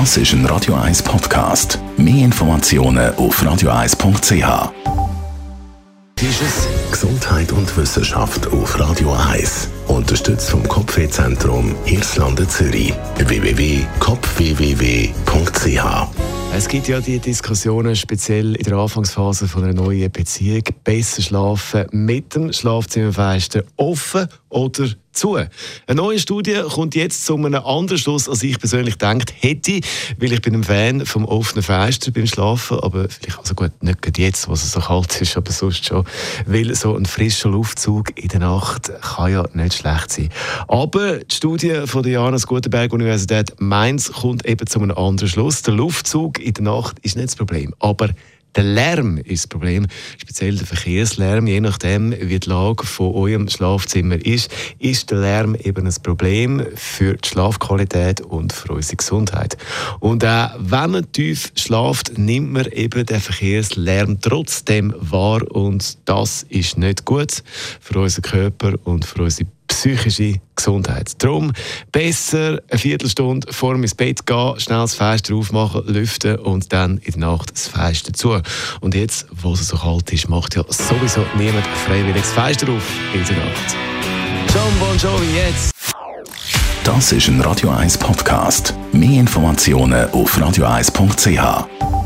Das ist ein Radio 1 Podcast. Mehr Informationen auf radio1.ch. Ist es Gesundheit und Wissenschaft auf Radio 1. Unterstützt vom Kopfwehzentrum Irlande Zürich. www.kopfwww.ch es gibt ja die Diskussionen, speziell in der Anfangsphase von einer neuen Beziehung, besser schlafen mit dem Schlafzimmerfenster offen oder zu. Eine neue Studie kommt jetzt zu einem anderen Schluss, als ich persönlich gedacht hätte, weil ich bin ein Fan vom offenen Fenster beim Schlafen, aber vielleicht also gut, nicht jetzt, wo es so kalt ist, aber sonst schon, weil so ein frischer Luftzug in der Nacht kann ja nicht schlecht sein. Aber die Studie von der Johannes Gutenberg Universität Mainz kommt eben zu einem anderen Schluss. Der Luftzug in der Nacht ist nicht das Problem, aber der Lärm ist das Problem, speziell der Verkehrslärm. Je nachdem, wie die Lage von eurem Schlafzimmer ist, ist der Lärm eben ein Problem für die Schlafqualität und für unsere Gesundheit. Und auch wenn man tief schlaft, nimmt man eben den Verkehrslärm trotzdem wahr und das ist nicht gut für unseren Körper und für unsere psychische Gesundheit. Darum besser eine Viertelstunde vor ins Bett gehen, schnell das Fenster aufmachen, lüften und dann in der Nacht das Fenster zu. Und jetzt, wo es so kalt ist, macht ja sowieso niemand freiwillig das Fenster auf in der Nacht. John Bon Jovi jetzt! Das ist ein Radio 1 Podcast. Mehr Informationen auf radio1.ch.